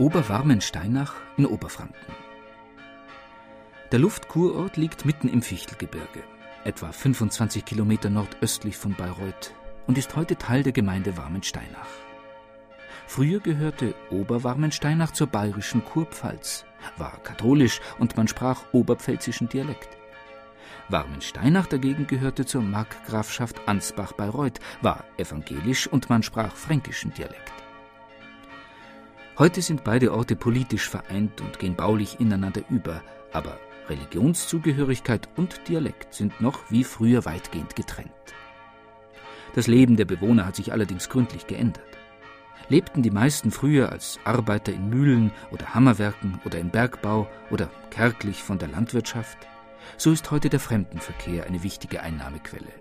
Oberwarmensteinach in Oberfranken. Der Luftkurort liegt mitten im Fichtelgebirge, etwa 25 Kilometer nordöstlich von Bayreuth und ist heute Teil der Gemeinde Warmensteinach. Früher gehörte Oberwarmensteinach zur bayerischen Kurpfalz, war katholisch und man sprach oberpfälzischen Dialekt. Warmensteinach dagegen gehörte zur Markgrafschaft Ansbach-Bayreuth, war evangelisch und man sprach fränkischen Dialekt. Heute sind beide Orte politisch vereint und gehen baulich ineinander über, aber Religionszugehörigkeit und Dialekt sind noch wie früher weitgehend getrennt. Das Leben der Bewohner hat sich allerdings gründlich geändert. Lebten die meisten früher als Arbeiter in Mühlen oder Hammerwerken oder im Bergbau oder kärglich von der Landwirtschaft, so ist heute der Fremdenverkehr eine wichtige Einnahmequelle.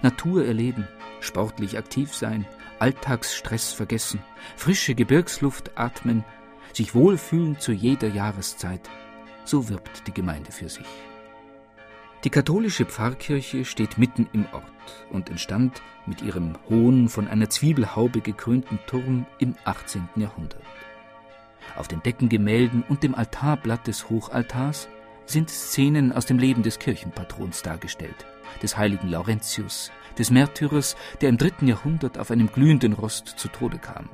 Natur erleben, sportlich aktiv sein, Alltagsstress vergessen, frische Gebirgsluft atmen, sich wohlfühlen zu jeder Jahreszeit, so wirbt die Gemeinde für sich. Die katholische Pfarrkirche steht mitten im Ort und entstand mit ihrem hohen, von einer Zwiebelhaube gekrönten Turm im 18. Jahrhundert. Auf den Deckengemälden und dem Altarblatt des Hochaltars sind Szenen aus dem Leben des Kirchenpatrons dargestellt, des heiligen Laurentius, des Märtyrers, der im dritten Jahrhundert auf einem glühenden Rost zu Tode kam.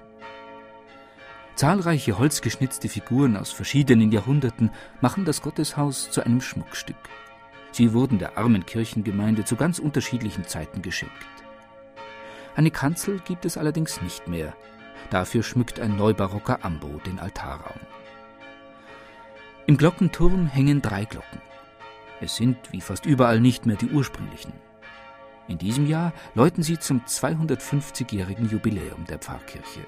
Zahlreiche holzgeschnitzte Figuren aus verschiedenen Jahrhunderten machen das Gotteshaus zu einem Schmuckstück. Sie wurden der armen Kirchengemeinde zu ganz unterschiedlichen Zeiten geschenkt. Eine Kanzel gibt es allerdings nicht mehr. Dafür schmückt ein neubarocker Ambo den Altarraum. Im Glockenturm hängen drei Glocken. Es sind wie fast überall nicht mehr die ursprünglichen. In diesem Jahr läuten sie zum 250-jährigen Jubiläum der Pfarrkirche.